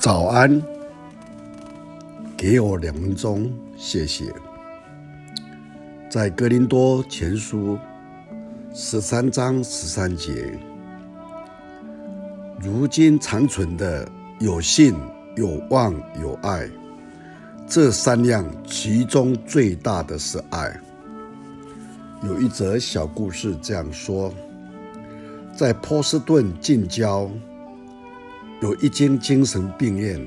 早安，给我两分钟，谢谢。在格林多前书十三章十三节，如今长存的有信、有望、有爱，这三样其中最大的是爱。有一则小故事这样说：在波士顿近郊。有一间精神病院，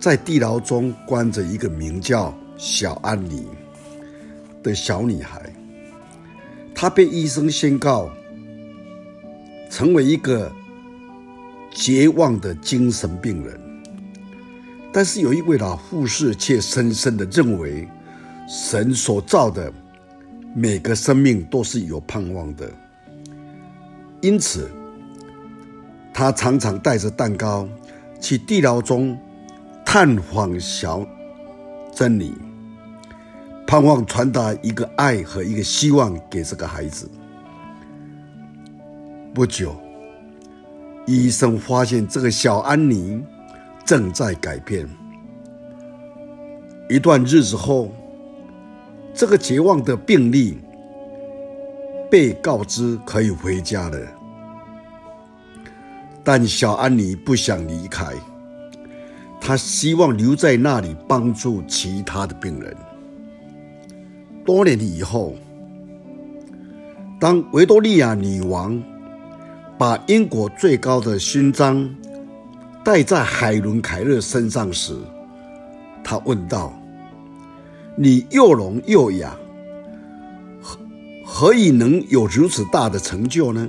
在地牢中关着一个名叫小安妮的小女孩。她被医生宣告成为一个绝望的精神病人。但是有一位老护士却深深的认为，神所造的每个生命都是有盼望的。因此，他常常带着蛋糕去地牢中探访小珍妮，盼望传达一个爱和一个希望给这个孩子。不久，医生发现这个小安妮正在改变。一段日子后，这个绝望的病例被告知可以回家了。但小安妮不想离开，她希望留在那里帮助其他的病人。多年以后，当维多利亚女王把英国最高的勋章戴在海伦·凯勒身上时，她问道：“你又聋又哑，何何以能有如此大的成就呢？”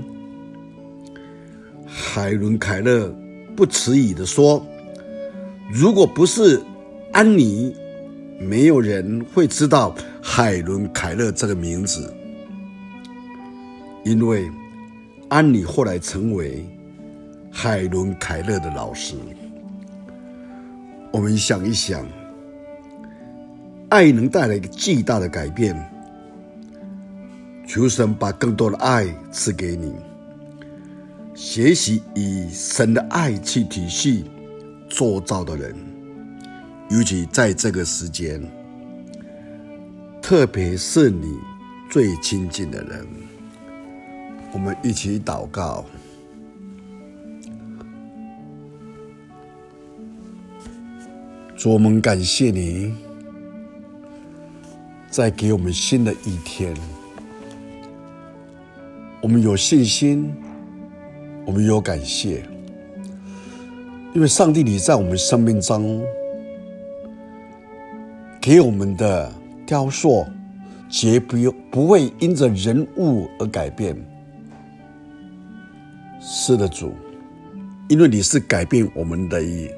海伦·凯勒不迟疑地说：“如果不是安妮，没有人会知道海伦·凯勒这个名字。因为安妮后来成为海伦·凯勒的老师。我们想一想，爱能带来一个巨大的改变。求神把更多的爱赐给你。”学习以神的爱去体系做造的人，尤其在这个时间，特别是你最亲近的人。我们一起祷告，主，我们感谢你，再给我们新的一天，我们有信心。我们有感谢，因为上帝，你在我们生命中给我们的雕塑，绝不用不会因着人物而改变。是的，主，因为你是改变我们的一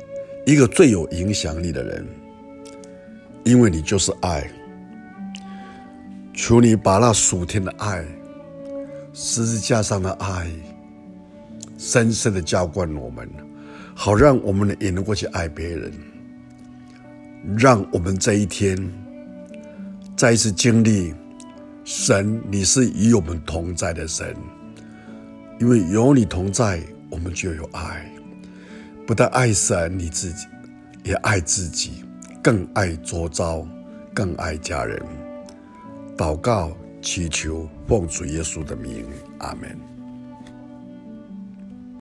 一个最有影响力的人，因为你就是爱。求你把那属天的爱，十字架上的爱。深深的浇灌我们，好让我们也能够去爱别人，让我们这一天再一次经历神，你是与我们同在的神，因为有你同在，我们就有爱，不但爱神你自己，也爱自己，更爱周遭，更爱家人。祷告祈求奉主耶稣的名，阿门。